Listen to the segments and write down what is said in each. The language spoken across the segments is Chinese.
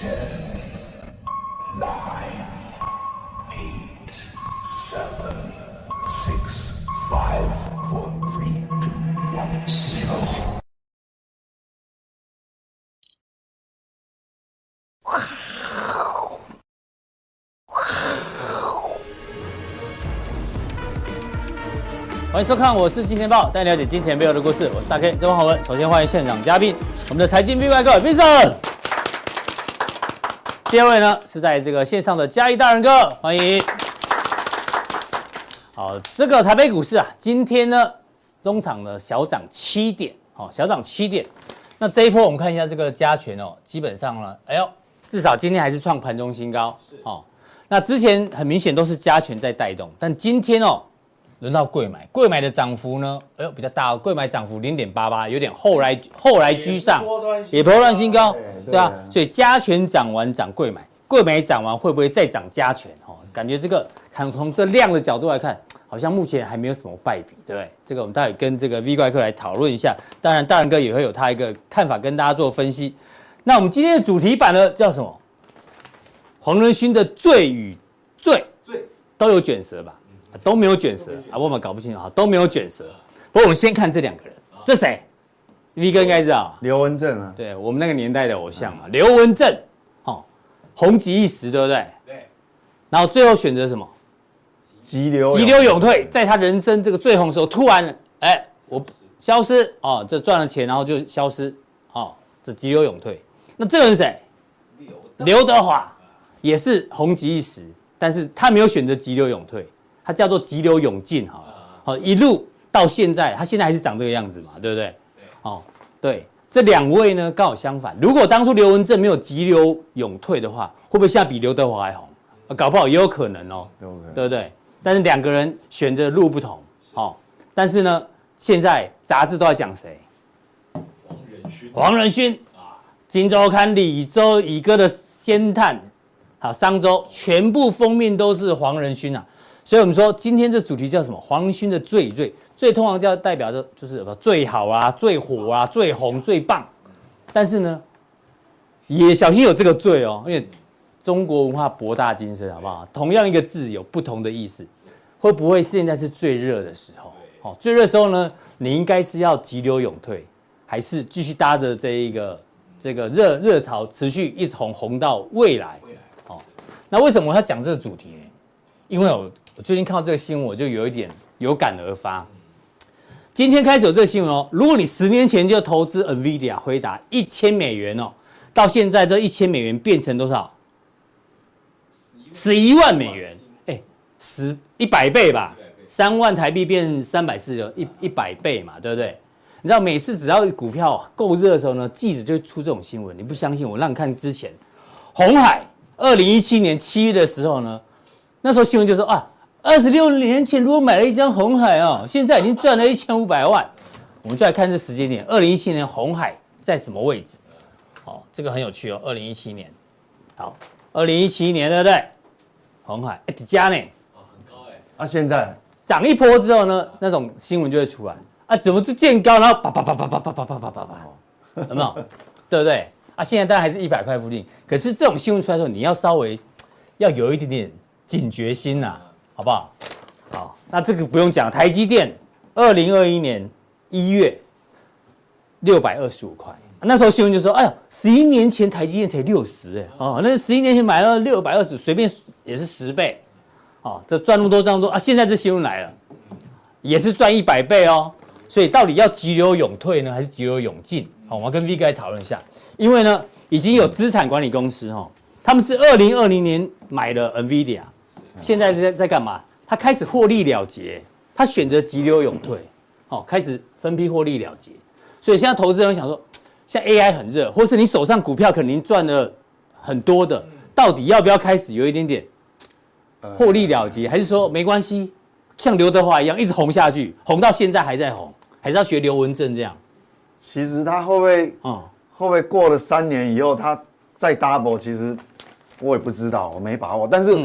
欢迎收看，我是金钱爆，带你了解金钱背后的故事。我是大 K 曾焕文。首先欢迎现场嘉宾，我们的财经 V 怪客 Vincent。第二位呢是在这个线上的嘉义大人哥，欢迎。好，这个台北股市啊，今天呢中场呢小涨七点，好，小涨七点。那这一波我们看一下这个加权哦，基本上呢，哎呦，至少今天还是创盘中新高，是哦。那之前很明显都是加权在带动，但今天哦。轮到贵买，贵买的涨幅呢？哎呦，比较大哦，贵买涨幅零点八八，有点后来后来居上，也波段新高，对啊，所以加权涨完涨贵买，贵买涨完会不会再涨加权？哦，感觉这个看从这量的角度来看，好像目前还没有什么败笔，对不对？这个我们待会跟这个 V 怪客来讨论一下。当然，大仁哥也会有他一个看法跟大家做分析。那我们今天的主题版呢，叫什么？黄仁勋的罪与罪，罪都有卷舌吧？都没有卷舌啊，我们搞不清楚啊，都没有卷舌。不过我们先看这两个人，这谁？V 哥应该知道，刘文正啊，对我们那个年代的偶像嘛，刘文正，哦，红极一时，对不对？对。然后最后选择什么？急流急流勇退，在他人生这个最红的时候，突然哎，我消失哦，这赚了钱然后就消失哦，这急流勇退。那这个人是谁？刘德华，也是红极一时，但是他没有选择急流勇退。它叫做急流勇进，好了，好一路到现在，它现在还是长这个样子嘛，对不对？哦，对，这两位呢刚好相反。如果当初刘文正没有急流勇退的话，会不会现在比刘德华还红？搞不好也有可能哦，对不对？但是两个人选择路不同，哦，但是呢，现在杂志都在讲谁？黄仁勋，黄仁勋啊，《今周刊》、李周、乙哥的先探，好，商周全部封面都是黄仁勋啊。所以我们说，今天这主题叫什么？黄仁勋的最最最通常叫代表的就是什么最好啊、最火啊、最红、最棒。但是呢，也小心有这个最哦，因为中国文化博大精深，好不好？同样一个字有不同的意思，会不会现在是最热的时候？哦，最热的时候呢，你应该是要急流勇退，还是继续搭着这一个这个热热潮持续一直红红到未来？哦，那为什么我要讲这个主题呢？因为我。我最近看到这个新闻，我就有一点有感而发。今天开始有这个新闻哦，如果你十年前就投资 NVIDIA 回答一千美元哦，到现在这一千美元变成多少？十一万美元，哎，十一百倍吧，三万台币变三百四十一一百倍嘛，对不对？你知道每次只要股票够热的时候呢，记者就会出这种新闻。你不相信我，让你看之前，红海二零一七年七月的时候呢，那时候新闻就说啊。二十六年前，如果买了一张红海哦，现在已经赚了一千五百万。我们就来看这时间点，二零一七年红海在什么位置？哦，这个很有趣哦。二零一七年，好，二零一七年对不对？红海加呢？哦，很高哎。啊，现在涨一波之后呢，那种新闻就会出来啊，怎么就见高，然后叭叭叭叭叭叭叭叭叭叭叭，有没有？对不对？啊，现在当然还是一百块附近。可是这种新闻出来的时候，你要稍微要有一点点警觉心呐、啊。好不好？好，那这个不用讲。台积电二零二一年一月六百二十五块，那时候新闻就说：“哎呀，十一年前台积电才六十哎，哦，那十一年前买了六百二十，随便也是十倍，哦，这赚那么多，赚那么多啊！现在这新闻来了，也是赚一百倍哦。所以到底要急流勇退呢，还是急流勇进？好，我们跟 V 哥讨论一下。因为呢，已经有资产管理公司哦，他们是二零二零年买了 NVIDIA。现在在在干嘛？他开始获利了结，他选择急流勇退，哦，开始分批获利了结。所以现在投资人想说，现在 AI 很热，或是你手上股票肯定赚了很多的，到底要不要开始有一点点获利了结，还是说没关系，像刘德华一样一直红下去，红到现在还在红，还是要学刘文正这样？其实他会不会，嗯，会不会过了三年以后他再 double？其实我也不知道，我没把握，但是。嗯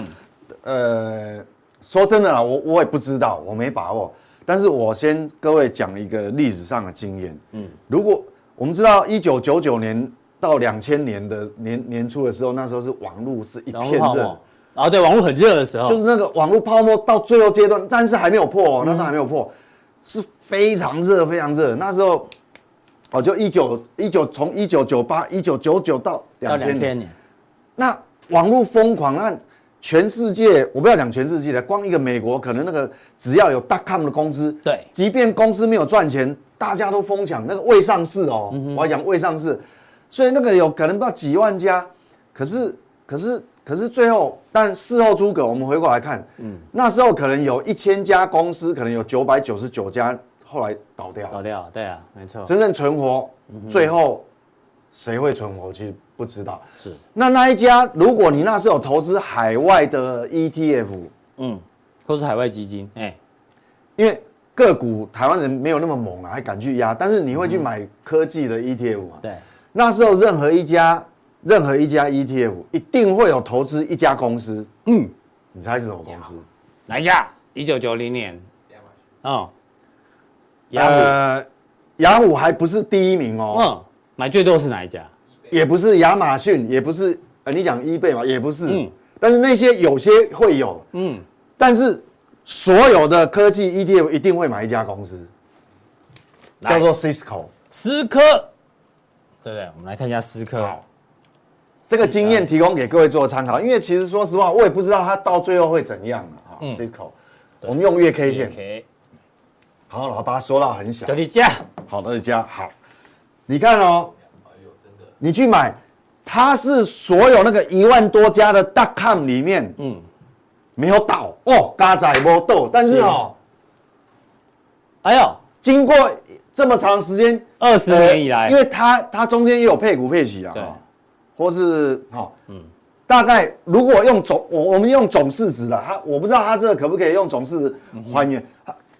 呃，说真的啦，我我也不知道，我没把握。但是我先各位讲一个历史上的经验。嗯，如果我们知道一九九九年到两千年的年年初的时候，那时候是网络是一片热。啊，对，网络很热的时候，就是那个网络泡沫到最后阶段，但是还没有破，哦那时候还没有破，是非常热，非常热。那时候，哦，就一九一九从一九九八一九九九到两千年，那网络疯狂，那全世界我不要讲全世界的，光一个美国，可能那个只要有 .com 的公司，对，即便公司没有赚钱，大家都疯抢，那个未上市哦，我还讲未上市，所以那个有可能到几万家，可是可是。可是最后，但事后诸葛，我们回过来看，嗯，那时候可能有一千家公司，可能有九百九十九家后来倒掉，倒掉，对啊，没错。真正存活，最后谁会存活，其实不知道。是。那那一家，如果你那时候有投资海外的 ETF，嗯，或是海外基金，哎，因为个股台湾人没有那么猛啊，还敢去压，但是你会去买科技的 ETF 嘛？对。那时候任何一家。任何一家 ETF 一定会有投资一家公司，嗯，你猜是什么公司？哪一家？一九九零年，哦，雅虎，呃，雅虎还不是第一名哦，嗯，买最多是哪一家？也不是亚马逊，也不是，呃，你讲 eBay 嘛，也不是，嗯，但是那些有些会有，嗯，但是所有的科技 ETF 一定会买一家公司，叫做 Cisco，思科，对不对？我们来看一下思科。这个经验提供给各位做参考，因为其实说实话，我也不知道它到最后会怎样啊。Cisco，我们用月 K 线，好，然后把它缩到很小。德力加，好，德力加，好，你看哦，你去买，它是所有那个一万多家的 .com 里面，嗯，没有倒哦，嘎仔没倒，但是哦，哎呦，经过这么长时间，二十年以来，因为它它中间也有配股配息啊。对。或是哈，嗯，大概如果用总我我们用总市值的，它我不知道它这个可不可以用总市值还原，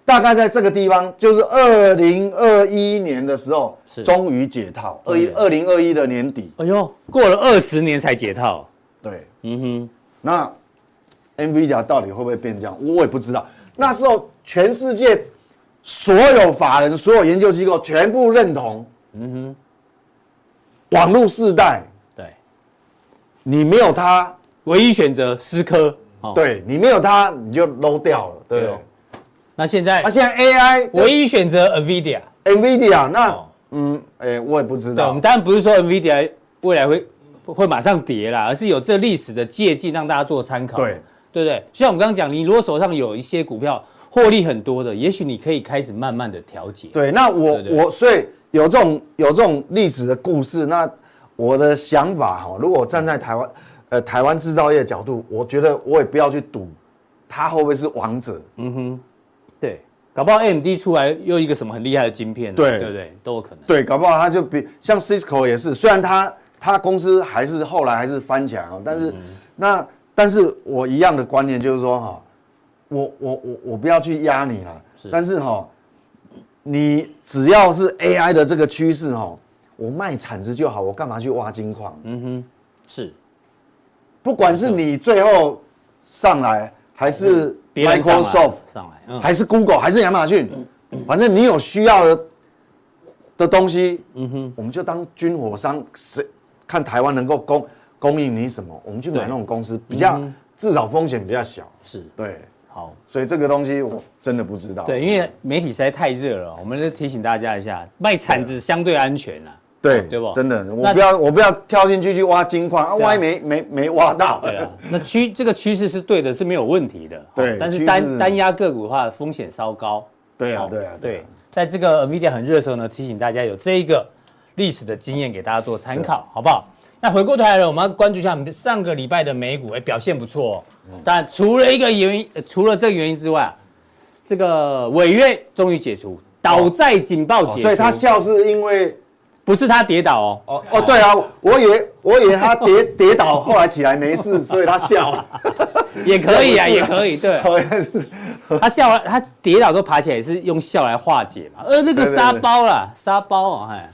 大概在这个地方就是二零二一年的时候，是。终于解套，二一二零二一的年底，哎呦，过了二十年才解套，对，嗯哼，那 NVIDIA 到底会不会变这样，我也不知道。那时候全世界所有法人、所有研究机构全部认同，嗯哼，网络世代。对。你没有它，唯一选择思科。哦，对，你没有它，你就 low 掉了，对？那现在，那现在 AI 唯一选择 NVIDIA，NVIDIA，那嗯，哎，我也不知道。我们当然不是说 NVIDIA 未来会会马上跌啦，而是有这历史的借鉴，让大家做参考。对，对不对？就像我们刚刚讲，你如果手上有一些股票获利很多的，也许你可以开始慢慢的调节。对，那我我所以有这种有这种历史的故事，那。我的想法哈，如果站在台湾，呃，台湾制造业的角度，我觉得我也不要去赌，它会不会是王者？嗯哼，对，搞不好 AMD 出来又一个什么很厉害的晶片，对对不对？都有可能。对，搞不好它就比像 Cisco 也是，虽然它它公司还是后来还是翻起来啊，但是、嗯、那但是我一样的观念就是说哈，我我我我不要去压你了，是但是哈，你只要是 AI 的这个趋势哈。我卖铲子就好，我干嘛去挖金矿？嗯哼，是，不管是你最后上来，还是 Microsoft 上来，嗯、还是 Google，还是亚马逊，嗯、反正你有需要的的东西，嗯哼，我们就当军火商，谁看台湾能够供供应你什么，我们去买那种公司，比较、嗯、至少风险比较小。是。对，好，所以这个东西我真的不知道。对，因为媒体实在太热了，我们就提醒大家一下，卖铲子相对安全啊。对，对不？真的，我不要，我不要跳进去去挖金矿啊，万一没没没挖到。对啊，那趋这个趋势是对的，是没有问题的。对，但是单单压个股的话，风险稍高。对啊，对啊，对。在这个 NVIDIA 很热的时候呢，提醒大家有这一个历史的经验给大家做参考，好不好？那回过头来了，我们要关注一下上个礼拜的美股，哎，表现不错。但除了一个原因，除了这个原因之外，这个违约终于解除，倒债警报解除。所以他笑是因为。不是他跌倒哦，哦哦对啊，我以为我以为他跌跌倒，后来起来没事，所以他笑。了，也可以啊，也可以，对，他笑，他跌倒之后爬起来也是用笑来化解嘛，呃，那个沙包啦，沙包啊，哎，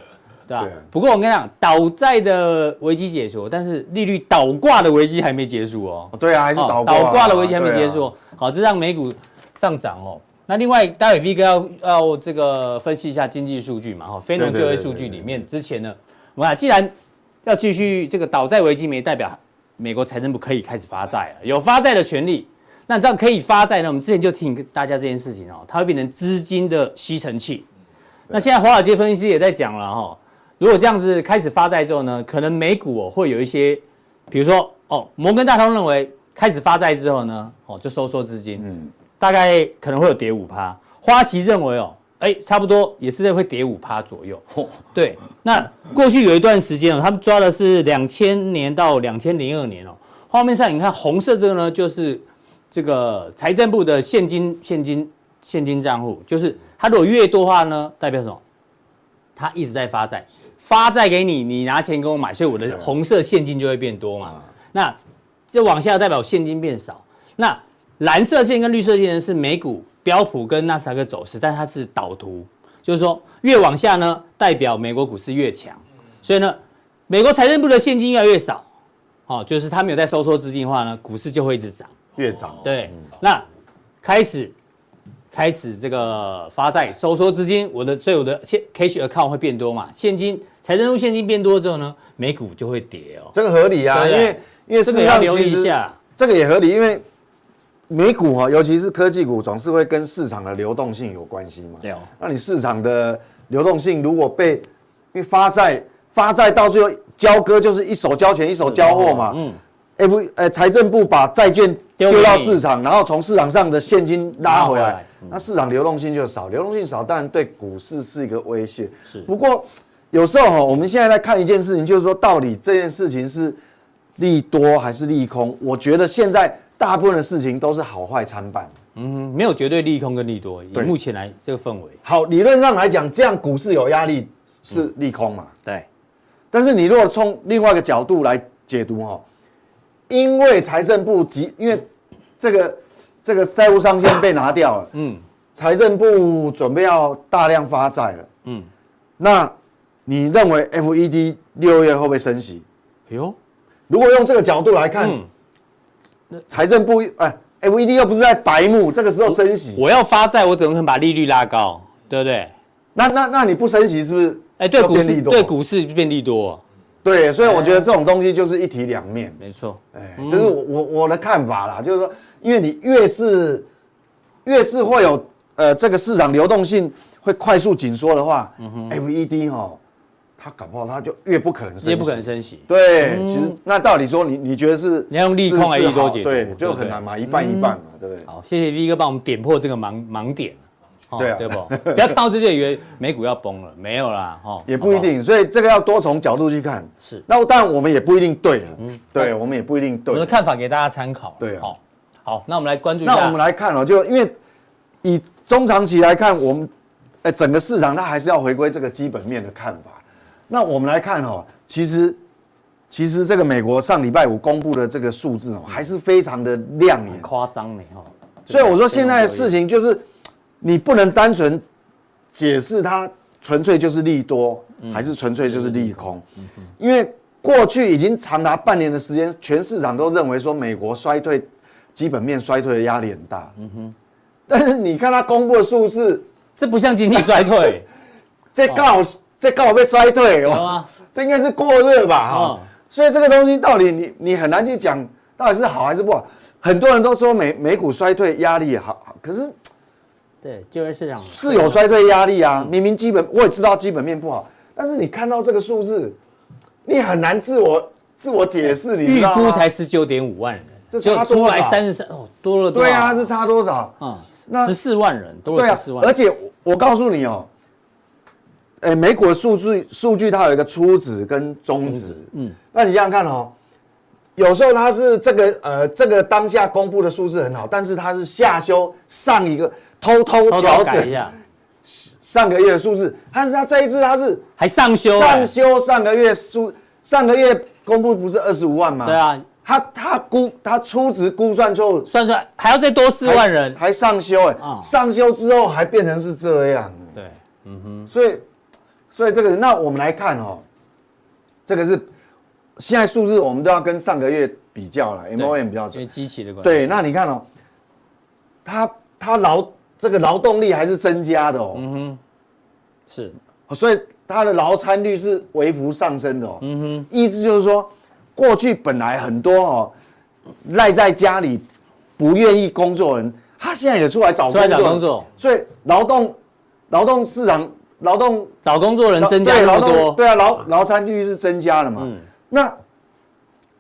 对吧？不过我跟你讲，倒债的危机解除，但是利率倒挂的危机还没结束哦。对啊，还是倒倒挂的危机还没结束，好，这让美股上涨哦。那另外，待会 V 哥要要这个分析一下经济数据嘛，哈，非农就业数据里面之前呢，我们看，既然要继续这个倒债危机，没代表美国财政部可以开始发债了，有发债的权利。那这样可以发债呢？我们之前就提醒大家这件事情哦，它会变成资金的吸尘器。那现在华尔街分析师也在讲了哈，如果这样子开始发债之后呢，可能美股哦会有一些，比如说哦，摩根大通认为开始发债之后呢，哦就收缩资金，嗯，大概可能会有跌五趴。花旗认为哦。哎，差不多也是会跌五趴左右。对，那过去有一段时间哦，他们抓的是两千年到两千零二年哦。画面上你看红色这个呢，就是这个财政部的现金现金现金账户，就是它如果越多的话呢，代表什么？它一直在发债，发债给你，你拿钱给我买，所以我的红色现金就会变多嘛。那这往下代表现金变少。那蓝色线跟绿色线呢是美股。标普跟纳斯达克走势，但它是导图，就是说越往下呢，代表美国股市越强，所以呢，美国财政部的现金越来越少，哦，就是它没有在收缩资金的话呢，股市就会一直涨，越涨。对，那开始开始这个发债收缩资金，我的所以我的现 cash account 会变多嘛，现金财政部现金变多之后呢，美股就会跌哦，这个合理啊，因为因为这个要留意一下，这个也合理，因为。美股哈，尤其是科技股，总是会跟市场的流动性有关系嘛。对哦。那你市场的流动性如果被，因为发债发债到最后交割就是一手交钱一手交货嘛。嗯。F 呃财政部把债券丢到市场，然后从市场上的现金拉回来，那市场流动性就少，流动性少当然对股市是一个威胁。是。不过有时候哈，我们现在在看一件事情，就是说到底这件事情是利多还是利空？我觉得现在。大部分的事情都是好坏参半，嗯，没有绝对利空跟利多。以目前来这个氛围，好，理论上来讲，这样股市有压力是利空嘛？对。但是你如果从另外一个角度来解读哈，因为财政部及，因为这个这个债务上限被拿掉了，嗯，财政部准备要大量发债了，嗯，那你认为 FED 六月会不会升息？哎呦，如果用这个角度来看。财政部哎，FED 又不是在白目，这个时候升息，我要发债，我怎么可能把利率拉高，对不对？那那那你不升息是不是？哎，对股市对股市变利多，对，所以我觉得这种东西就是一体两面，没错，哎，这是我我我的看法啦，就是说，因为你越是越是会有呃这个市场流动性会快速紧缩的话，FED 哈。他搞不好他就越不可能升息，越不可能升息。对，其实那到底说你你觉得是你要用利空还是利多解读？对，就很难嘛，一半一半嘛，对不对？好，谢谢 V 哥帮我们点破这个盲盲点。对啊，对不？不要看到这些以为美股要崩了，没有啦，哈，也不一定。所以这个要多从角度去看。是，那当然我们也不一定对。嗯，对，我们也不一定对。我们的看法给大家参考。对，好，好，那我们来关注一下。那我们来看哦，就因为以中长期来看，我们哎整个市场它还是要回归这个基本面的看法。那我们来看哈，其实，其实这个美国上礼拜五公布的这个数字哦，还是非常的亮眼，夸张呢哈。所以我说现在的事情就是，你不能单纯解释它纯粹就是利多，还是纯粹就是利空，因为过去已经长达半年的时间，全市场都认为说美国衰退，基本面衰退的压力很大。嗯哼，但是你看它公布的数字，这不像经济衰退，这刚好。这刚好被衰退哦，这应该是过热吧哈，所以这个东西到底你你很难去讲到底是好还是不好。很多人都说美美股衰退压力好，可是对就业市场是有衰退压力啊。明明基本我也知道基本面不好，但是你看到这个数字，你很难自我自我解释。你预估才十九点五万人，这差出来三十三哦，多了多对啊，这差多少啊？那十四万人多了十四万，而且我告诉你哦。哎，美股的数据数据它有一个初值跟终值，嗯，那你想想看哦，有时候它是这个呃这个当下公布的数字很好，但是它是下修上一个偷偷调整一下。上个月的数字，但是它这一次它是还上修上修上个月数上个月公布不是二十五万吗？对啊，他他估他初值估算错，算出来还要再多四万人，还上修哎，上修之后还变成是这样，对，嗯哼，所以。所以这个，那我们来看哦，这个是现在数字，我们都要跟上个月比较了，MOM 比较准，因为机器的关系。对，那你看哦，它它劳这个劳动力还是增加的哦，嗯哼，是，所以它的劳参率是微幅上升的哦。嗯哼，意思就是说，过去本来很多哦赖在家里不愿意工作的人，他现在也出来找工作，出来找工作，所以劳动劳动市场劳动找工作人增加那么多，对啊，劳劳参率是增加了嘛。嗯，那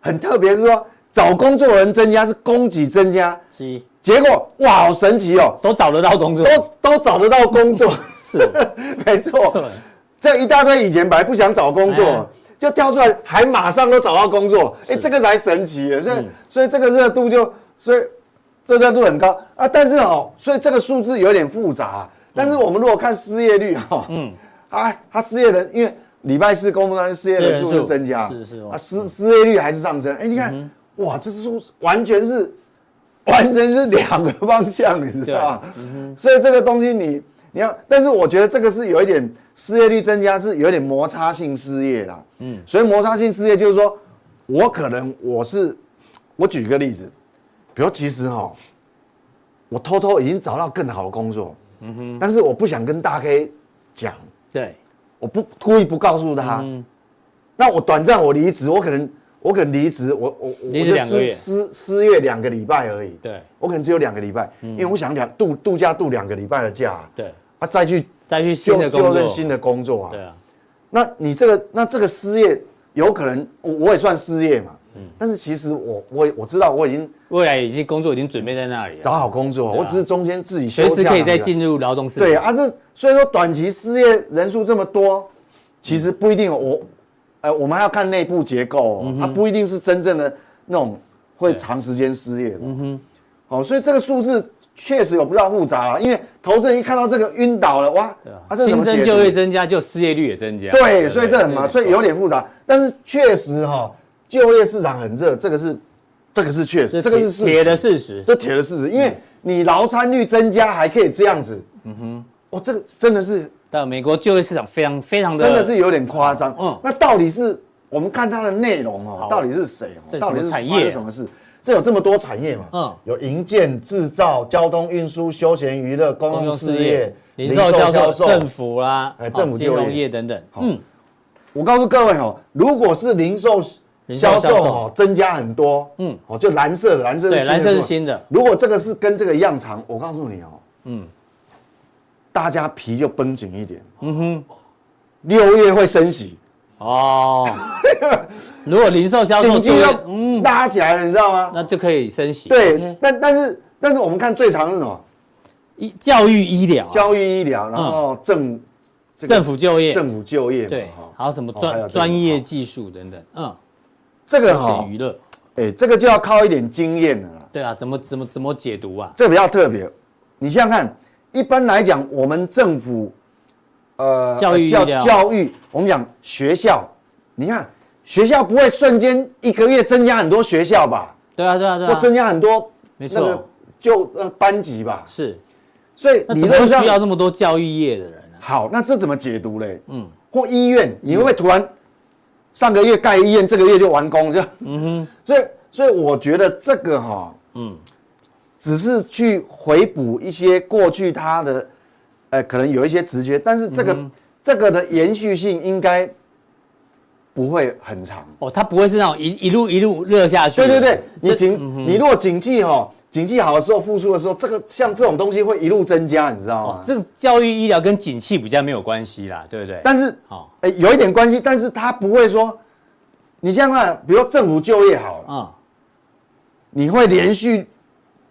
很特别是说，找工作人增加是供给增加，结果哇，好神奇哦，都找得到工作，都都找得到工作，是，没错。这一大堆以前本来不想找工作，就跳出来，还马上都找到工作，哎，这个才神奇。所以所以这个热度就，所以这热度很高。啊。但是哦，所以这个数字有点复杂。但是我们如果看失业率哈，嗯，啊，他失业的，因为礼拜四公布的失业人数是增加，是是啊，失失业率还是上升。哎，你看，哇，这是数完全是。完全是两个方向，你知道所以这个东西你你要，但是我觉得这个是有一点失业率增加，是有一点摩擦性失业啦。嗯，所以摩擦性失业就是说，我可能我是，我举个例子，比如其实哈，我偷偷已经找到更好的工作，嗯哼，但是我不想跟大 K 讲，对，我不故意不告诉他，嗯、那我短暂我离职，我可能。我可能离职，我我我就失失失业两个礼拜而已。对，我可能只有两个礼拜，因为我想两度度假度两个礼拜的假。对，啊，再去再去新的就任新的工作啊。对啊，那你这个那这个失业有可能我我也算失业嘛。嗯。但是其实我我我知道我已经未来已经工作已经准备在那里了，找好工作，我只是中间自己随时可以再进入劳动市场。对啊，这所以说短期失业人数这么多，其实不一定我。呃，我们还要看内部结构，哦，它不一定是真正的那种会长时间失业的。嗯哼，哦，所以这个数字确实有不知道复杂啊，因为投资人一看到这个晕倒了，哇，啊，新增就业增加，就失业率也增加。对，所以这很麻，所以有点复杂。但是确实哈，就业市场很热，这个是这个是确实，这个是铁的事实，这铁的事实，因为你劳参率增加还可以这样子，嗯哼，哦，这个真的是。但美国就业市场非常非常的，真的是有点夸张。嗯，那到底是我们看它的内容哦，到底是谁？到底是产业什么事？这有这么多产业嘛？嗯，有营建、制造、交通运输、休闲娱乐、公用事业、零售销售、政府啦，哎，政府金融业等等。嗯，我告诉各位哦，如果是零售销售哦增加很多，嗯，哦就蓝色的蓝色，对，蓝色是新的。如果这个是跟这个一样长，我告诉你哦，嗯。大家皮就绷紧一点。嗯哼，六月会升息哦。如果零售销售就要拉起来了，你知道吗？那就可以升息。对，但但是但是我们看最长是什么？医教育医疗，教育医疗，然后政政府就业，政府就业，对，还有什么专专业技术等等。嗯，这个哈娱乐，哎，这个就要靠一点经验了。对啊，怎么怎么怎么解读啊？这比较特别，你想想看。一般来讲，我们政府，呃，教育教教育，我们讲学校，你看学校不会瞬间一个月增加很多学校吧？对啊，对啊，对啊，或增加很多，没错，就呃班级吧。是，所以你不需要那么多教育业的人。好，那这怎么解读嘞？嗯，或医院，你会不会突然上个月盖医院，这个月就完工？就嗯哼，所以所以我觉得这个哈，嗯。只是去回补一些过去它的，呃，可能有一些直觉，但是这个、嗯、这个的延续性应该不会很长哦，它不会是那种一一路一路热下去。对对对，你景、嗯、你如果景气哈，景气好的时候复苏的时候，这个像这种东西会一路增加，你知道吗？哦、这个教育医疗跟景气比较没有关系啦，对不对？但是哦，哎，有一点关系，但是它不会说，你像看，比如说政府就业好了啊，嗯、你会连续。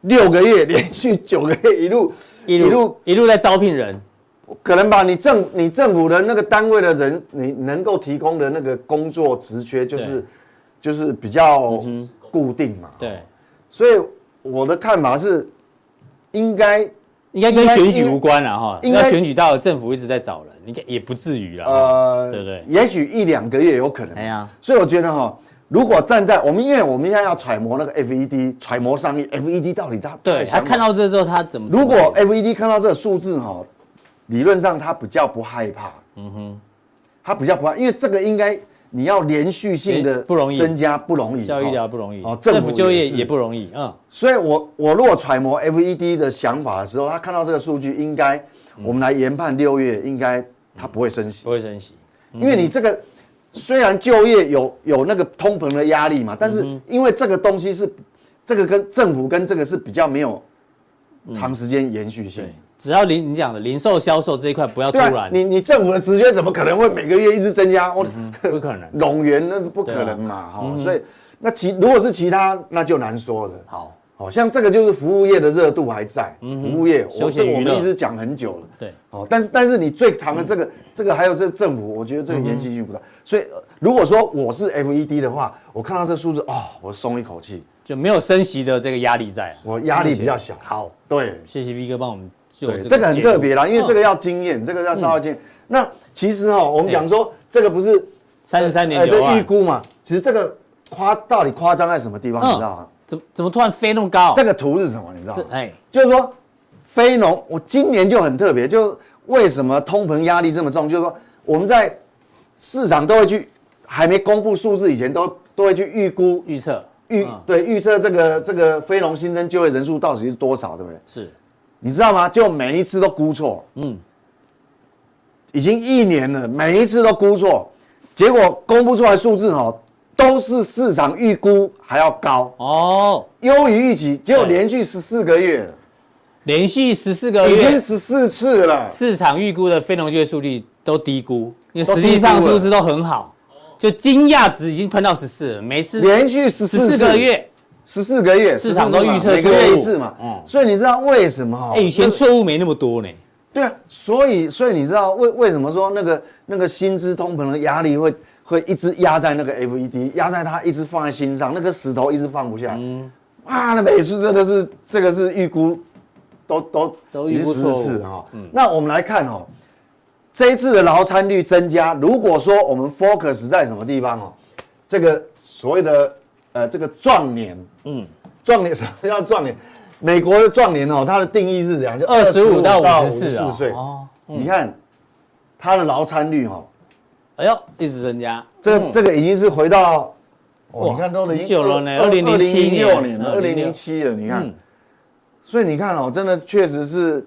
六个月连续九个月一路一路一路，一路在招聘人，可能吧？你政你政府的那个单位的人，你能够提供的那个工作职缺就是就是比较固定嘛。对，所以我的看法是应该应该跟选举无关了哈。应该选举到了，政府一直在找人，应该也不至于了。呃，对不对？也许一两个月有可能。哎呀，所以我觉得哈。如果站在我们，因为我们现在要揣摩那个 FED，揣摩商业 FED 到底他对他看到这之后他怎么？如果 FED 看到这个数字哈，理论上他比较不害怕，嗯哼，他比较不怕，因为这个应该你要连续性的不容易。增加不容易，教育医疗不容易。哦，政府就业也不容易，嗯，所以我我如果揣摩 FED 的想法的时候，他看到这个数据，应该我们来研判六月应该他不会升息，不会升息，因为你这个虽然就业有有那个通膨的压力嘛，但是因为这个东西是这个跟政府跟这个是比较没有长时间延续性。只要零你讲的零售销售这一块不要突然，你你政府的职缺怎么可能会每个月一直增加？我不可能，冗员那不可能嘛，哈，所以那其如果是其他那就难说了。好，好像这个就是服务业的热度还在，服务业，休闲娱乐，我们一直讲很久了。对，哦，但是但是你最长的这个这个还有这个政府，我觉得这个延续性不大。所以如果说我是 FED 的话，我看到这数字哦，我松一口气，就没有升息的这个压力在，我压力比较小。好，对，谢谢 V 哥帮我们。对，这个很特别啦，因为这个要经验，这个要稍微经验。那其实哈，我们讲说这个不是三十三年九，这预估嘛。其实这个夸到底夸张在什么地方？你知道吗？怎怎么突然飞那么高？这个图是什么？你知道吗？哎，就是说非农，我今年就很特别，就为什么通膨压力这么重？就是说我们在市场都会去，还没公布数字以前，都都会去预估、预测、预对预测这个这个非农新增就业人数到底是多少，对不对？是。你知道吗？就每一次都估错，嗯，已经一年了，每一次都估错，结果公布出来数字哈，都是市场预估还要高。哦，优于预期，结果连续十四个月，连续十四个月，已经十四次了，市场预估的非农就业数据都低估，因为实际上数字都很好，就惊讶值已经喷到十四了，每次连续十四个月。十四个月，市场都预测每个月一次嘛，嗯，所以你知道为什么？哎，以前错误没那么多呢。对啊，所以所以你知道为为什么说那个那个薪资通膨的压力会会一直压在那个 FED，压在他一直放在心上，那个石头一直放不下。嗯，啊，那每次真的是这个是预估都都都预估错误哈。那我们来看哦，这一次的劳参率增加，如果说我们 focus 在什么地方哦，这个所谓的。呃，这个壮年，嗯，壮年什么叫壮年？美国的壮年哦，它的定义是怎样，就二十五到五十四岁哦。你看，它的劳参率哈，哎呦，一直增加。这这个已经是回到，哦，你看都已经久了呢，二零零七年了，二零零七了，你看。所以你看哦，真的确实是，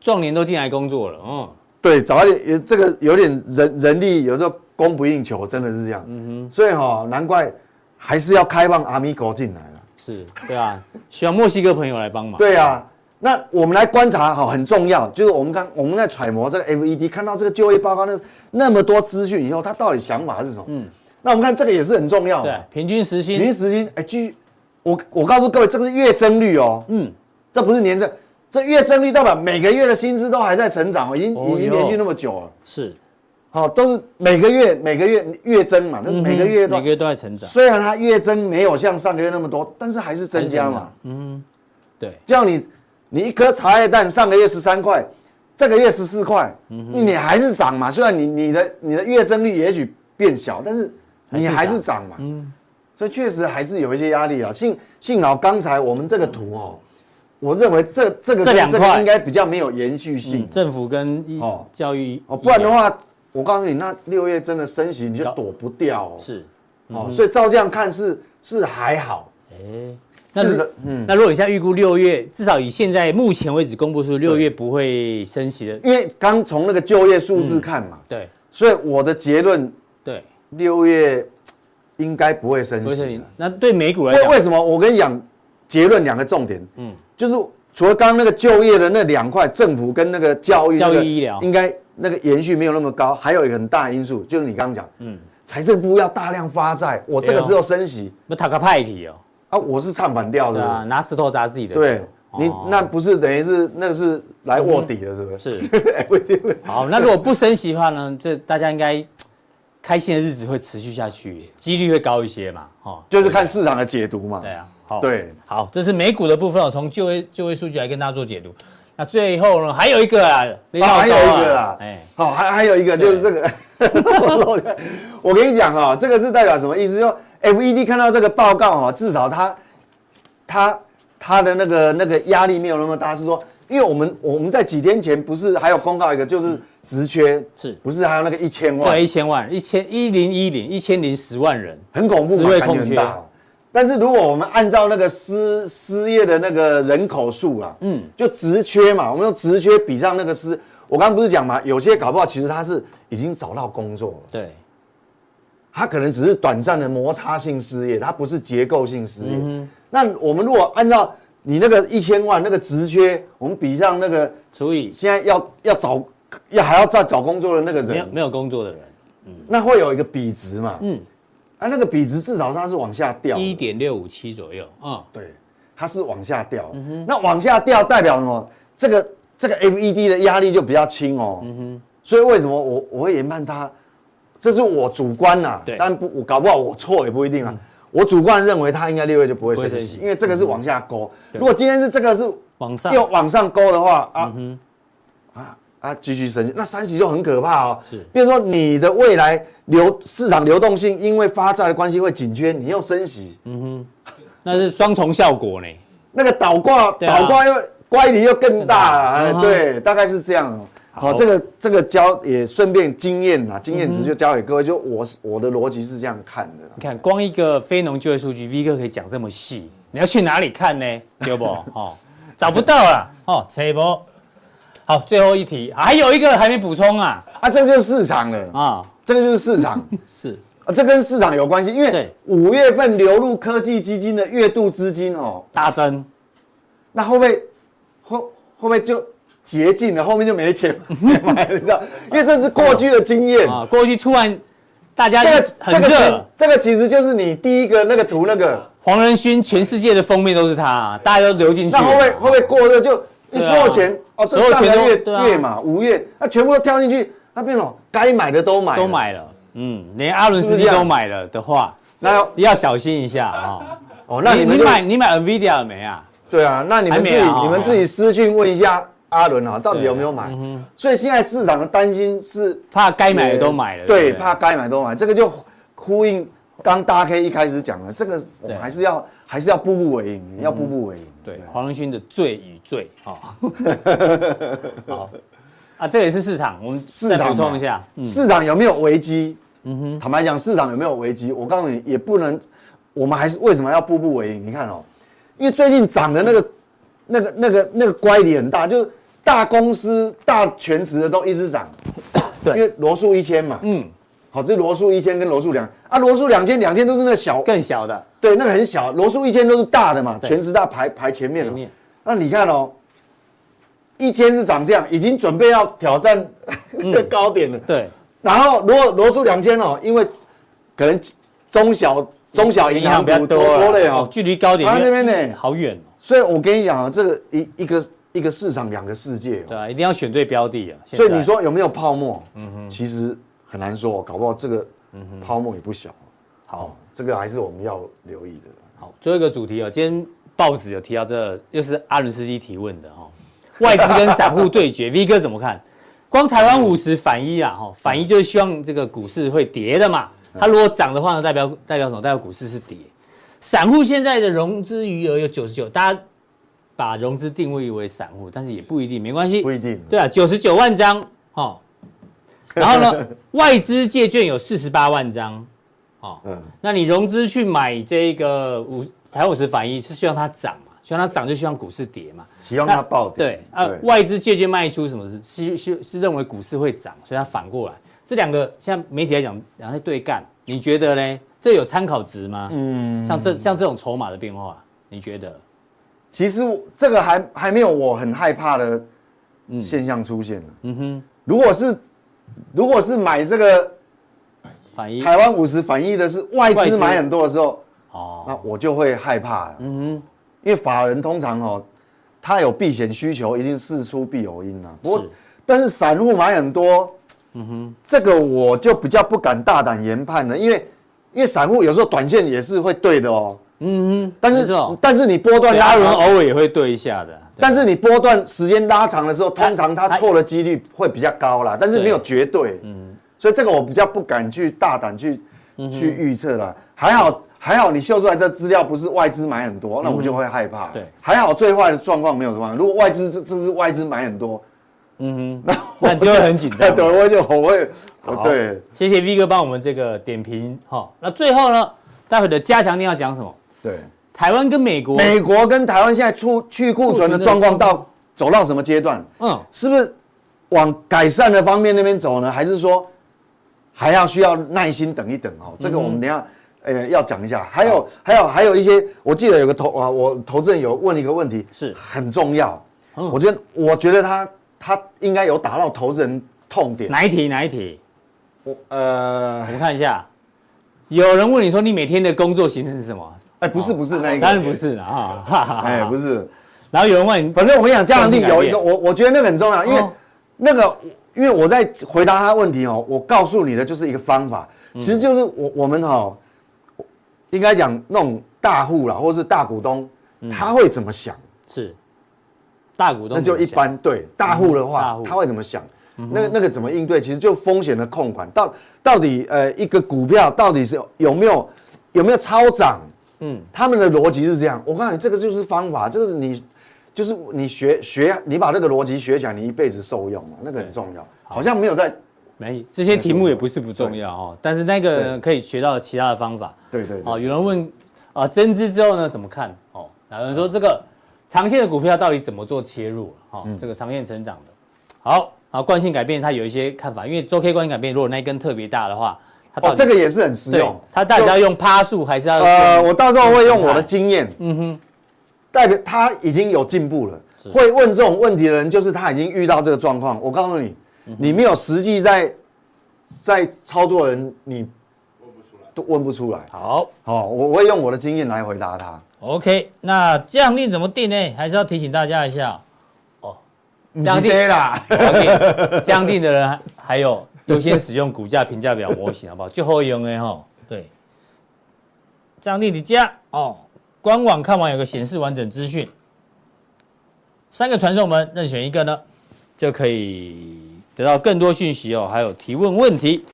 壮年都进来工作了，嗯，对，早一点，这个有点人人力有时候供不应求，真的是这样。嗯哼，所以哈，难怪。还是要开放阿米狗进来了，是对啊，需要墨西哥朋友来帮忙。对啊，那我们来观察哈，很重要，就是我们刚我们在揣摩这个 FED，看到这个就业报告那那么多资讯以后，他到底想法是什么？嗯，那我们看这个也是很重要的。对，平均时薪，平均时薪，哎，继续，我我告诉各位，这个是月增率哦，嗯，这不是年增，这月增率代表每个月的薪资都还在成长，已经已经连续那么久了，是。好，都是每个月每个月月增嘛，那每个月都每个月都在成长。虽然它月增没有像上个月那么多，但是还是增加嘛。嗯，对。就像你，你一颗茶叶蛋上个月十三块，这个月十四块，你还是涨嘛。虽然你你的你的月增率也许变小，但是你还是涨嘛。嗯，所以确实还是有一些压力啊。幸幸好刚才我们这个图哦，我认为这这个这两块应该比较没有延续性。政府跟哦教育哦，不然的话。我告诉你，那六月真的升息，你就躲不掉哦。是，哦，所以照这样看是是还好。哎，那是，嗯，那如果你现在预估六月，至少以现在目前为止公布出六月不会升息的，因为刚从那个就业数字看嘛。对。所以我的结论，对，六月应该不会升息。升息。那对美股来讲，为什么？我跟你讲，结论两个重点，嗯，就是除了刚刚那个就业的那两块，政府跟那个教育、教育医疗，应该。那个延续没有那么高，还有一个很大的因素就是你刚刚讲，嗯，财政部要大量发债，我这个时候升息，那他个派题哦，啊，我是唱反调的，啊，拿石头砸自己的，对，你那不是等于是那个是来卧底的，是不是？是，好，那如果不升息的话呢，这大家应该开心的日子会持续下去，几率会高一些嘛，哦，就是看市场的解读嘛，对啊，好，对，好，这是美股的部分，我从就业就业数据来跟大家做解读。那最后呢，还有一个啊，还有一个啊，哎，好，还还有一个就是这个，我跟你讲哈，这个是代表什么意思？就 FED 看到这个报告哈，至少他他他的那个那个压力没有那么大，是说，因为我们我们在几天前不是还有公告一个，就是职缺是不是还有那个一千万？对，一千万，一千一零一零一千零十万人，很恐怖，职位空缺。但是如果我们按照那个失失业的那个人口数啊，嗯，就职缺嘛，我们用职缺比上那个失，我刚刚不是讲嘛？有些搞不好其实他是已经找到工作了，对，他可能只是短暂的摩擦性失业，他不是结构性失业。嗯、那我们如果按照你那个一千万那个职缺，我们比上那个除以现在要要找要还要再找工作的那个人，没有没有工作的人，嗯，那会有一个比值嘛，嗯，啊，那个比值至少它是往下掉，一点六五七左右，啊、嗯，对，它是往下掉，那往下掉代表什么？这个这个 FED 的压力就比较轻哦，嗯哼，所以为什么我我会研判它？这是我主观呐，对，但不我搞不好我错也不一定啊。我主观认为它应该六月就不会升息，因为这个是往下勾。如果今天是这个是往上又往上勾的话啊啊啊继续升息，那三息就很可怕哦。是，比如说你的未来流市场流动性因为发债的关系会紧缺，你又升息，嗯哼，那是双重效果呢。那个倒挂倒挂又乖离又更大啊，对，大概是这样。好，这个这个教也顺便经验啊，经验值就教给各位。就我我的逻辑是这样看的。你看，光一个非农就业数据，V 哥可以讲这么细，你要去哪里看呢？对不？哦，找不到了。哦，扯不。好，最后一题，还有一个还没补充啊。啊，这个就是市场了啊，这个就是市场。是啊，这跟市场有关系，因为五月份流入科技基金的月度资金哦大增，那会不会会会不会就？竭尽了，后面就没钱 买了，你知道？因为这是过去的经验啊。过去突然大家这个很热，这个其实就是你第一个那个图那个黄仁勋，全世界的封面都是他，大家都流进去。那会不会会不会过热？就你所有钱哦，这上个月月嘛，五月那全部都跳进去，那变了，该买的都买都买了。嗯，连阿伦斯基都买了的话，那要小心一下啊。哦，那你们买你买 NVIDIA 了没啊？对啊，那你们自己你们自己私讯问一下。阿伦啊，到底有没有买？嗯、所以现在市场的担心是怕该买的都买了，对，怕该买都买，这个就呼应刚大 K 一开始讲了，这个我们还是要对还是要步步为营，嗯、要步步为营。对，黄仁勋的罪与罪啊，好啊，这也是市场，我们市场补充一下，嗯、市场有没有危机？嗯哼，坦白讲，市场有没有危机？我告诉你，也不能，我们还是为什么要步步为营？你看哦，因为最近涨的那个。那个、那个、那个乖离很大，就是大公司、大全职的都一直涨，对，因为罗素一千嘛，嗯，好，这罗素一千跟罗素两啊，罗素两千两千都是那个小更小的，对，那个很小，罗素一千都是大的嘛，全职大排排前面的，那你看哦，一千是涨这样，已经准备要挑战那个 高点了，对，然后如果罗素两千哦，因为可能中小中小银行比较多了哦，距离高点那边呢好远。所以，我跟你讲啊，这个一一个一个市场两个世界，对啊，一定要选对标的啊。所以你说有没有泡沫？嗯哼，其实很难说，搞不好这个泡沫也不小。好，这个还是我们要留意的。好，最后一个主题啊，今天报纸有提到这，又是阿伦斯基提问的哈，外资跟散户对决，V 哥怎么看？光台湾五十反一啊，哈，反一就是希望这个股市会跌的嘛。它如果涨的话呢，代表代表什么？代表股市是跌。散户现在的融资余额有九十九，大家把融资定位为散户，但是也不一定，没关系，不一定，对啊，九十九万张，哦，然后呢，外资借券有四十八万张，哦，嗯，那你融资去买这个五台湾五十反一，是希望它涨嘛？希望它涨就希望股市跌嘛？希望它暴跌，对啊，对外资借券卖出什么是是是是认为股市会涨，所以它反过来，这两个像媒体来讲，两个对干，你觉得呢？这有参考值吗？嗯，像这像这种筹码的变化，你觉得？其实这个还还没有我很害怕的现象出现。嗯哼，如果是如果是买这个台湾五十反一的是外资买很多的时候，哦，那我就会害怕了。嗯哼，因为法人通常哦，他有避险需求，一定事出必有因啊。不过，但是散户买很多，嗯哼，这个我就比较不敢大胆研判了，因为。因为散户有时候短线也是会对的哦，嗯，但是但是你波段拉长偶尔也会对一下的，但是你波段时间拉长的时候，通常它错的几率会比较高啦，但是没有绝对，嗯，所以这个我比较不敢去大胆去去预测了。还好还好，你秀出来这资料不是外资买很多，那我就会害怕。对，还好最坏的状况没有什么，如果外资这这是外资买很多。嗯哼，那那你就会很紧张。对，我就我会，对，谢谢 V 哥帮我们这个点评。好，那最后呢，待会的加强定要讲什么？对，台湾跟美国，美国跟台湾现在出去库存的状况到走到什么阶段？嗯，是不是往改善的方面那边走呢，还是说还要需要耐心等一等哦？这个我们等下呃要讲一下。还有还有还有一些，我记得有个投啊，我投资人有问一个问题，是很重要。我觉得我觉得他他应该有打到投资人痛点。哪一题？哪一题？我呃，我们看一下。有人问你说你每天的工作行程是什么？哎，不是不是那个，当然不是了啊。哎，不是。然后有人问，反正我跟你讲，加强錠有一个，我我觉得那个很重要，因为那个，因为我在回答他问题哦，我告诉你的就是一个方法，其实就是我我们哈，应该讲那种大户啦，或者是大股东，他会怎么想？是大股东，那就一般对大户的话，他会怎么想？那那个怎么应对？其实就风险的控管，到到底呃一个股票到底是有没有有没有超涨？嗯，他们的逻辑是这样。我告诉你，这个就是方法，这个是你就是你学学，你把这个逻辑学起来，你一辈子受用嘛，那个很重要。好像没有在没这些题目也不是不重要哦，但是那个可以学到其他的方法。对对。哦，有人问啊，增资之后呢怎么看？哦，有人说这个长线的股票到底怎么做切入？哦，这个长线成长的，好。啊，惯性改变，它有一些看法，因为周 K 惯性改变，如果那一根特别大的话，它哦，这个也是很实用。它到底要用趴数还是要？呃，我到时候会用我的经验，嗯哼，代表他已经有进步了。会问这种问题的人，就是他已经遇到这个状况。我告诉你，你没有实际在在操作的人，你问不出来，都问不出来。好，好，我我会用我的经验来回答他。OK，那降定怎么定呢？还是要提醒大家一下哦。降定啦，OK，降定的人还有优先使用股价评价表模型，好不好？最好用的哈，对，降定的加哦，官网看完有个显示完整资讯，三个传送门任选一个呢，就可以得到更多讯息哦，还有提问问题。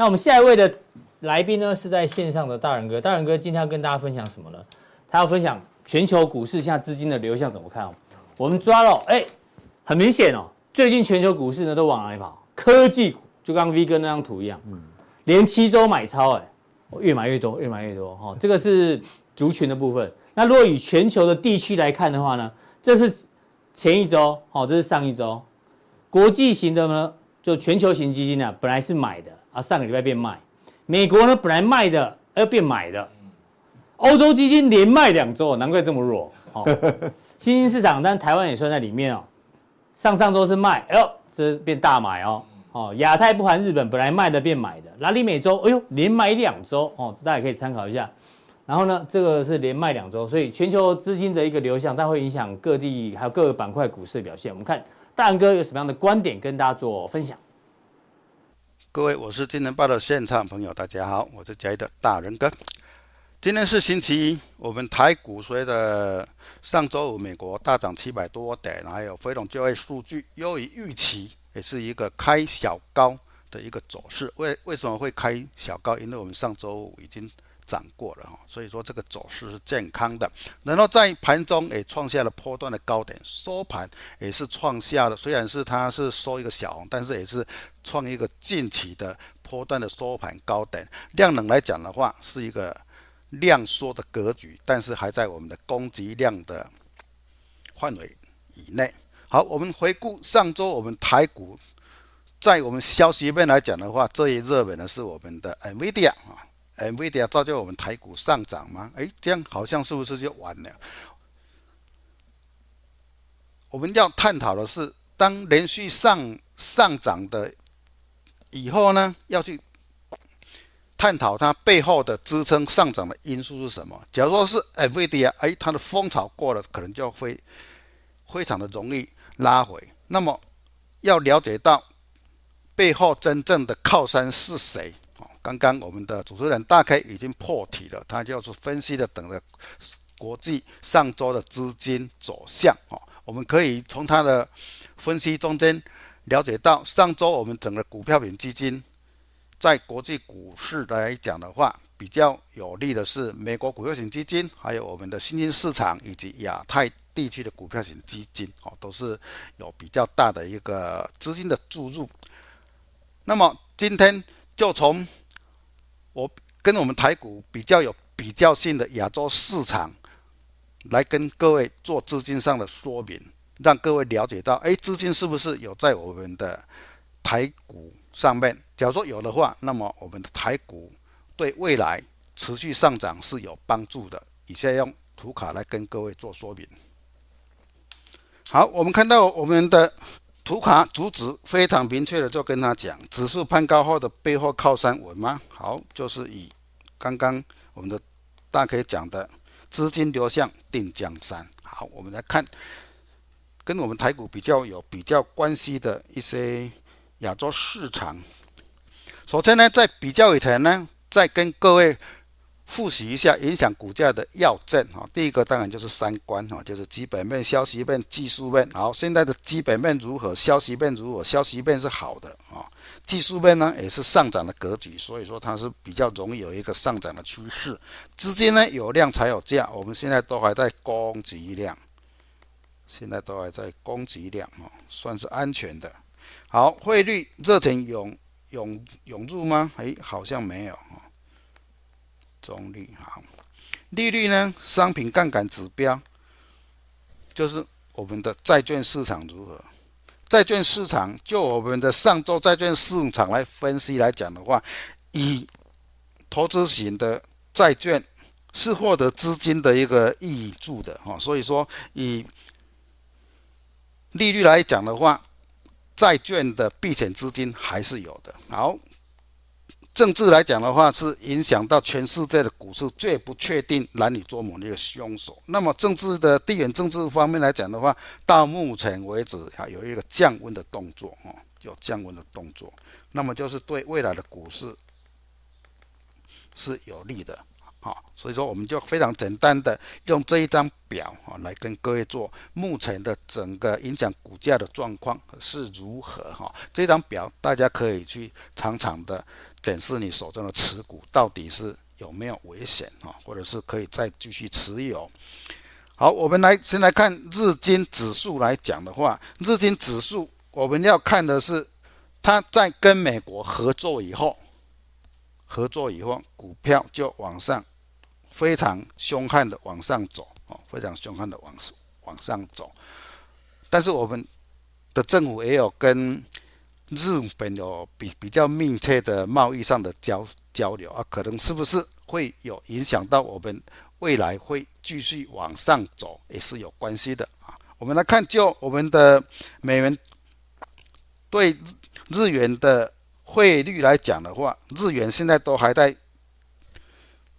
那我们下一位的来宾呢，是在线上的大仁哥。大仁哥今天要跟大家分享什么呢？他要分享全球股市现在资金的流向怎么看哦？我们抓了，哎，很明显哦，最近全球股市呢都往哪里跑？科技股，就刚刚 V 哥那张图一样，嗯，连七周买超，哎，越买越多，越买越多，哈，这个是族群的部分。那如果以全球的地区来看的话呢，这是前一周，哦，这是上一周，国际型的呢，就全球型基金呢，本来是买的。啊，上个礼拜变卖，美国呢本来卖的，要变买的，欧洲基金连卖两周，难怪这么弱。哦，新兴市场，但台湾也算在里面哦。上上周是卖，哎呦，这是变大买哦。哦，亚太不含日本，本来卖的变买的，拉丁美洲，哎呦，连买两周哦，这大家可以参考一下。然后呢，这个是连卖两周，所以全球资金的一个流向，它会影响各地还有各个板块股市的表现。我们看大仁哥有什么样的观点跟大家做分享。各位，我是金钱报的现场朋友，大家好，我是嘉义的大仁哥。今天是星期一，我们台股随着上周五美国大涨七百多点，还有非农就业数据优于预期，也是一个开小高的一个走势。为为什么会开小高？因为我们上周五已经。涨过了哈，所以说这个走势是健康的。然后在盘中也创下了波段的高点，收盘也是创下了，虽然是它是收一个小红，但是也是创一个近期的波段的收盘高点。量能来讲的话，是一个量缩的格局，但是还在我们的供给量的范围以内。好，我们回顾上周我们台股，在我们消息面来讲的话，最热门的是我们的 NVIDIA 啊。NVIDIA 造就我们台股上涨吗？诶，这样好像是不是就完了？我们要探讨的是，当连续上上涨的以后呢，要去探讨它背后的支撑上涨的因素是什么？假如说是 NVIDIA，诶，它的风潮过了，可能就会非常的容易拉回。那么要了解到背后真正的靠山是谁？刚刚我们的主持人大 K 已经破题了，他就是分析的等着国际上周的资金走向哦。我们可以从他的分析中间了解到，上周我们整个股票型基金在国际股市来讲的话，比较有利的是美国股票型基金，还有我们的新兴市场以及亚太地区的股票型基金，哦，都是有比较大的一个资金的注入。那么今天就从我跟我们台股比较有比较性的亚洲市场，来跟各位做资金上的说明，让各位了解到，哎，资金是不是有在我们的台股上面？假如说有的话，那么我们的台股对未来持续上涨是有帮助的。以下用图卡来跟各位做说明。好，我们看到我们的图卡主旨非常明确的就跟他讲，指数攀高后的背后靠山稳吗？好，就是以刚刚我们的大 K 讲的。资金流向定江山。好，我们来看跟我们台股比较有比较关系的一些亚洲市场。首先呢，在比较以前呢，再跟各位。复习一下影响股价的要证哈，第一个当然就是三观哈，就是基本面、消息面、技术面。好，现在的基本面如何？消息面如何？消息面是好的啊，技术面呢也是上涨的格局，所以说它是比较容易有一个上涨的趋势。资金呢有量才有价，我们现在都还在供给量，现在都还在供给量啊，算是安全的。好，汇率热情涌涌涌入吗？哎，好像没有。中立好，利率呢？商品杠杆指标就是我们的债券市场如何？债券市场就我们的上周债券市场来分析来讲的话，以投资型的债券是获得资金的一个挹注的哈，所以说以利率来讲的话，债券的避险资金还是有的。好。政治来讲的话，是影响到全世界的股市最不确定、难以捉摸的一个凶手。那么，政治的地缘政治方面来讲的话，到目前为止啊，有一个降温的动作哦，有降温的动作。那么，就是对未来的股市是有利的。好，所以说我们就非常简单的用这一张表啊，来跟各位做目前的整个影响股价的状况是如何哈。这张表大家可以去常常的。检视你手中的持股到底是有没有危险啊，或者是可以再继续持有。好，我们来先来看日经指数来讲的话，日经指数我们要看的是它在跟美国合作以后，合作以后股票就往上非常凶悍的往上走啊，非常凶悍的往上往上走。但是我们的政府也有跟。日本有比比较密切的贸易上的交交流啊，可能是不是会有影响到我们未来会继续往上走，也是有关系的啊。我们来看，就我们的美元对日元的汇率来讲的话，日元现在都还在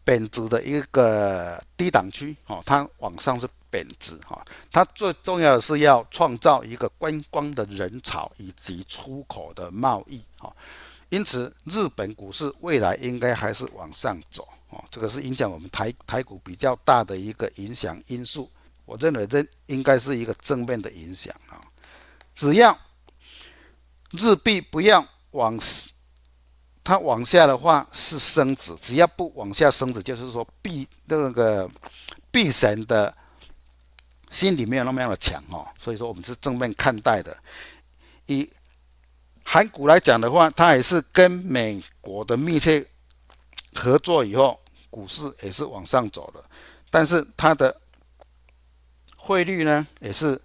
贬值的一个低档区哦，它往上是。贬值哈，它最重要的是要创造一个观光的人潮以及出口的贸易哈，因此日本股市未来应该还是往上走哦，这个是影响我们台台股比较大的一个影响因素。我认为这应该是一个正面的影响啊，只要日币不要往它往下的话是升值，只要不往下升值，就是说币那个币神的。心里没有那么样的强哦，所以说我们是正面看待的。以韩股来讲的话，它也是跟美国的密切合作以后，股市也是往上走的，但是它的汇率呢也是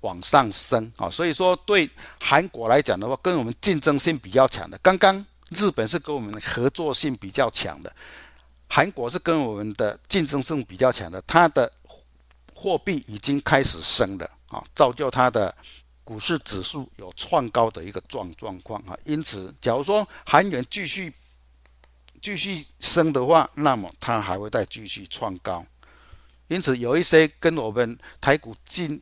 往上升啊。所以说对韩国来讲的话，跟我们竞争性比较强的。刚刚日本是跟我们合作性比较强的，韩国是跟我们的竞争性比较强的，它的。货币已经开始升了啊，造就它的股市指数有创高的一个状状况啊。因此，假如说韩元继续继续升的话，那么它还会再继续创高。因此，有一些跟我们台股竞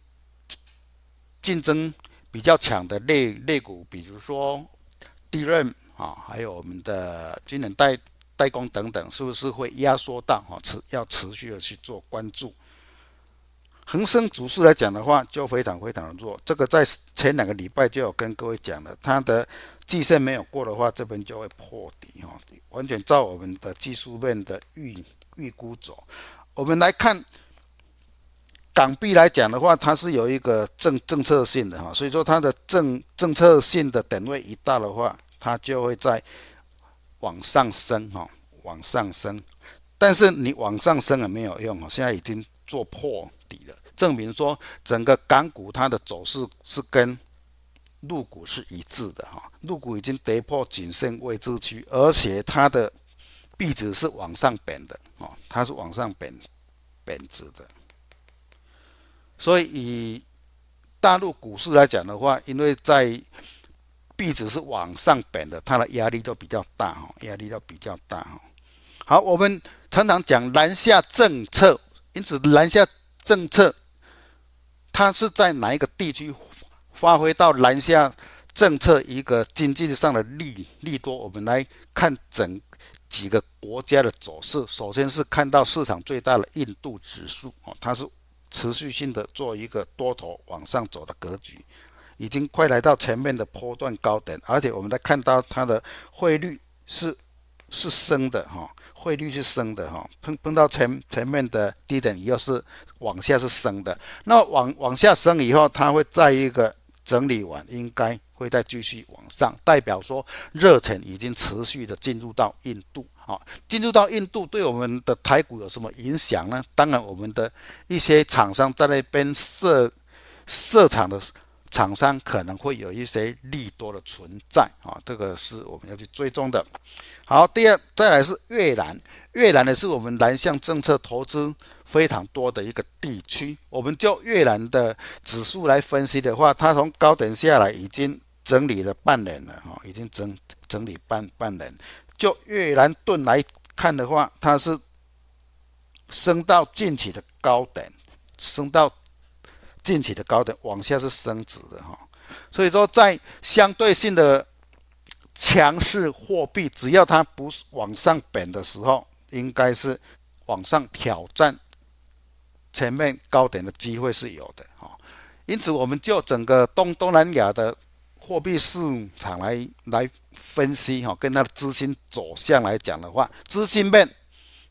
竞争比较强的类类股，比如说地润啊，还有我们的晶圆代代工等等，是不是会压缩到哈？持要持续的去做关注。恒生指数来讲的话，就非常非常的弱。这个在前两个礼拜就有跟各位讲了，它的季线没有过的话，这边就会破底哈，完全照我们的技术面的预预估走。我们来看港币来讲的话，它是有一个政政策性的哈，所以说它的政政策性的点位一到的话，它就会在往上升哈，往上升。但是你往上升也没有用哦，现在已经做破底了，证明说整个港股它的走势是跟陆股是一致的哈，陆股已经跌破颈线位置区，而且它的币值是往上贬的哦，它是往上贬贬值的，所以以大陆股市来讲的话，因为在币值是往上贬的，它的压力都比较大哈，压力都比较大哈。好，我们。常常讲南下政策，因此南下政策，它是在哪一个地区发挥到南下政策一个经济上的利利多？我们来看整几个国家的走势。首先是看到市场最大的印度指数哦，它是持续性的做一个多头往上走的格局，已经快来到前面的波段高点，而且我们来看到它的汇率是是升的哈。汇率是升的哈，碰碰到前前面的低点以后是往下是升的，那往往下升以后，它会再一个整理完，应该会再继续往上，代表说热钱已经持续的进入到印度啊，进入到印度对我们的台股有什么影响呢？当然，我们的一些厂商在那边设设厂的厂商可能会有一些利多的存在啊，这个是我们要去追踪的。好，第二，再来是越南。越南呢是我们南向政策投资非常多的一个地区。我们就越南的指数来分析的话，它从高点下来已经整理了半年了，哈，已经整整理半半年。就越南盾来看的话，它是升到近期的高点，升到近期的高点，往下是升值的，哈。所以说，在相对性的。强势货币，只要它不是往上贬的时候，应该是往上挑战前面高点的机会是有的哈。因此，我们就整个东东南亚的货币市场来来分析哈，跟它的资金走向来讲的话，资金面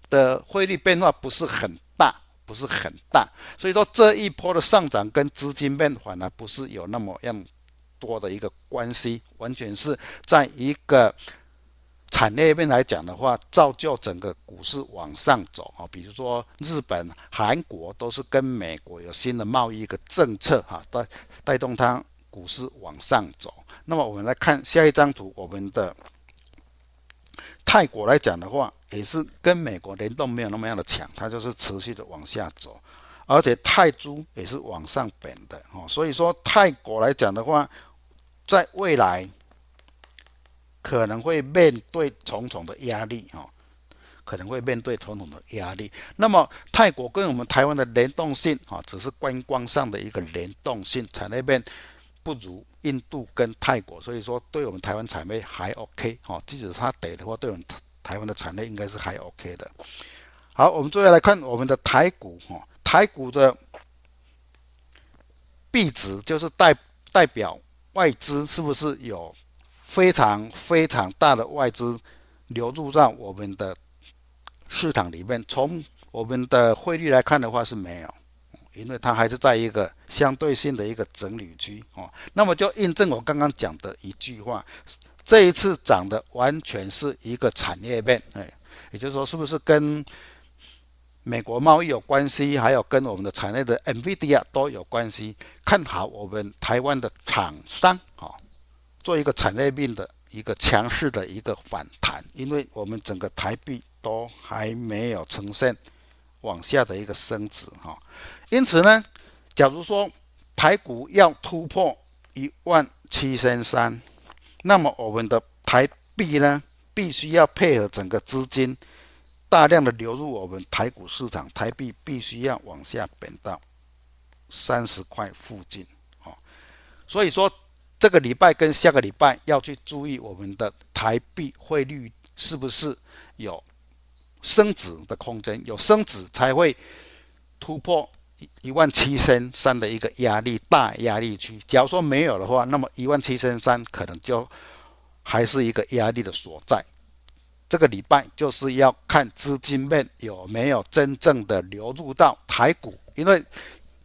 的汇率变化不是很，不是很大，所以说这一波的上涨跟资金面反而不是有那么样。多的一个关系，完全是在一个产业面来讲的话，造就整个股市往上走啊。比如说日本、韩国都是跟美国有新的贸易一个政策哈，带带动它股市往上走。那么我们来看下一张图，我们的泰国来讲的话，也是跟美国联动没有那么样的强，它就是持续的往下走，而且泰铢也是往上贬的哦。所以说泰国来讲的话，在未来可能会面对重重的压力哦，可能会面对重重的压力。那么泰国跟我们台湾的联动性啊，只是观光上的一个联动性，产业链不如印度跟泰国，所以说对我们台湾产业还 OK 哦。即使它跌的话，对我们台湾的产业应该是还 OK 的。好，我们接下来看我们的台股哈，台股的币值就是代代表。外资是不是有非常非常大的外资流入到我们的市场里面？从我们的汇率来看的话是没有，因为它还是在一个相对性的一个整理区哦。那么就印证我刚刚讲的一句话：这一次涨的完全是一个产业链，哎，也就是说，是不是跟？美国贸易有关系，还有跟我们的产业的 NVIDIA 都有关系。看好我们台湾的厂商，哈，做一个产业链的一个强势的一个反弹，因为我们整个台币都还没有呈现往下的一个升值，哈。因此呢，假如说台股要突破一万七千三，那么我们的台币呢，必须要配合整个资金。大量的流入我们台股市场，台币必须要往下贬到三十块附近，哦，所以说这个礼拜跟下个礼拜要去注意我们的台币汇率是不是有升值的空间，有升值才会突破一万七千三的一个压力大压力区。假如说没有的话，那么一万七千三可能就还是一个压力的所在。这个礼拜就是要看资金面有没有真正的流入到台股，因为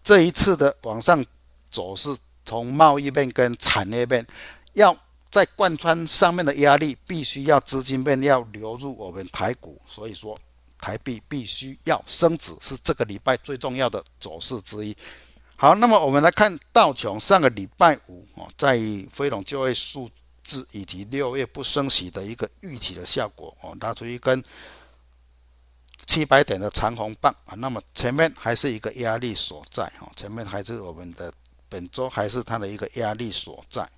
这一次的往上走势，从贸易面跟产业面，要在贯穿上面的压力，必须要资金面要流入我们台股，所以说台币必须要升值，是这个礼拜最重要的走势之一。好，那么我们来看道琼上个礼拜五哦，在非农就业数字。以及六月不升息的一个预期的效果哦，拿出一根七百点的长红棒啊，那么前面还是一个压力所在哈，前面还是我们的本周还是它的一个压力所在。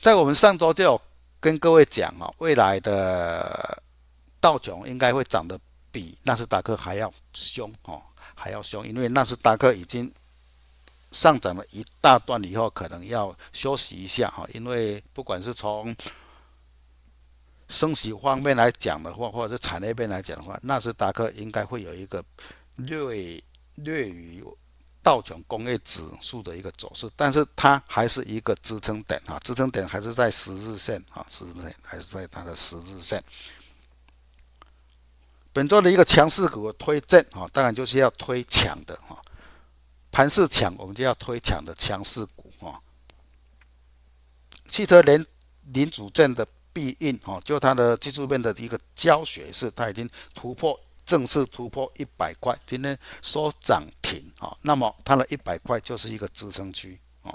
在我们上周就有跟各位讲啊，未来的道琼应该会涨得比纳斯达克还要凶哦，还要凶，因为纳斯达克已经。上涨了一大段以后，可能要休息一下哈，因为不管是从升息方面来讲的话，或者是产业面来讲的话，纳斯达克应该会有一个略略于道琼工业指数的一个走势，但是它还是一个支撑点哈，支撑点还是在十日线哈，十日线还是在它的十日线。本周的一个强势股推荐啊，当然就是要推强的哈。盘势强，我们就要推强的强势股啊。汽车零零组件的必应啊，就它的技术面的一个教学是，它已经突破，正式突破一百块，今天收涨停啊。那么它的一百块就是一个支撑区啊，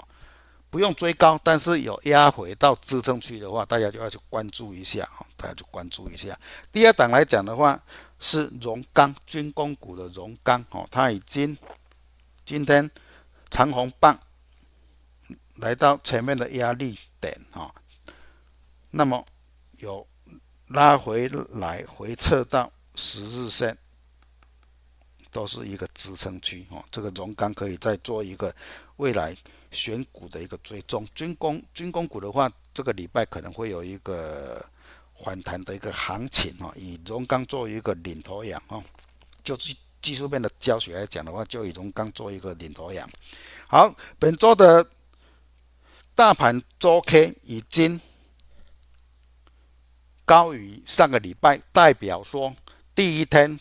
不用追高，但是有压回到支撑区的话，大家就要去关注一下啊，大家就关注一下。第二档来讲的话，是荣刚军工股的荣刚哦，它已经。今天长红棒来到前面的压力点哈，那么有拉回来回撤到十日线，都是一个支撑区哦。这个荣刚可以再做一个未来选股的一个追踪。军工军工股的话，这个礼拜可能会有一个反弹的一个行情哈，以荣刚作为一个领头羊哦，就是。技术面的教学来讲的话，就以荣刚做一个领头羊。好，本周的大盘周 K 已经高于上个礼拜，代表说第一天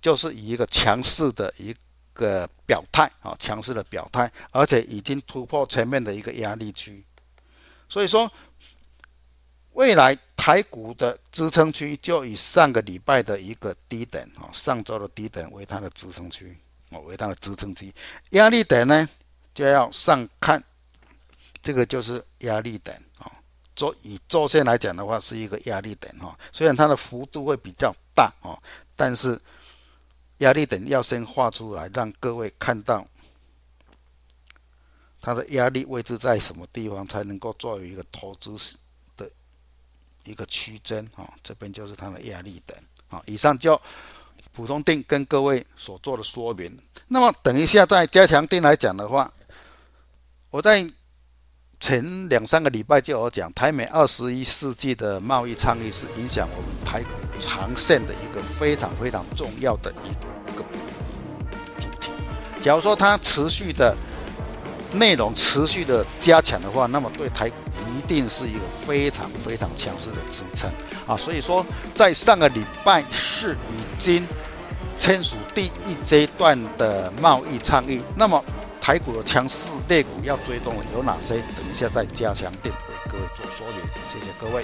就是以一个强势的一个表态啊，强势的表态，而且已经突破前面的一个压力区，所以说未来。台股的支撑区就以上个礼拜的一个低点啊，上周的低点为它的支撑区哦，为它的支撑区。压力点呢，就要上看，这个就是压力点啊。周以周线来讲的话，是一个压力点哈。虽然它的幅度会比较大哦，但是压力点要先画出来，让各位看到它的压力位置在什么地方，才能够作为一个投资的。一个区间啊，这边就是它的压力点啊。以上就普通定跟各位所做的说明。那么等一下在加强定来讲的话，我在前两三个礼拜就有讲，台美二十一世纪的贸易倡议是影响我们台股长线的一个非常非常重要的一个主题。假如说它持续的内容持续的加强的话，那么对台股。一定是一个非常非常强势的支撑啊！所以说，在上个礼拜是已经签署第一阶段的贸易倡议，那么台股的强势类股要追踪的有哪些？等一下再加强錠为各位做说明。谢谢各位。